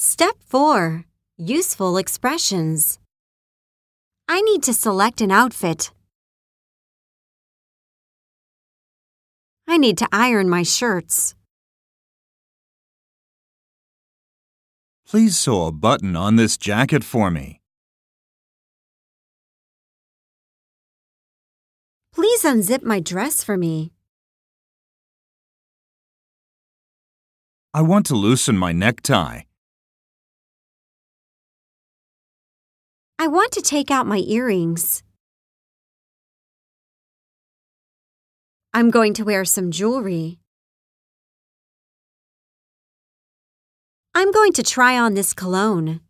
Step 4. Useful expressions. I need to select an outfit. I need to iron my shirts. Please sew a button on this jacket for me. Please unzip my dress for me. I want to loosen my necktie. I want to take out my earrings. I'm going to wear some jewelry. I'm going to try on this cologne.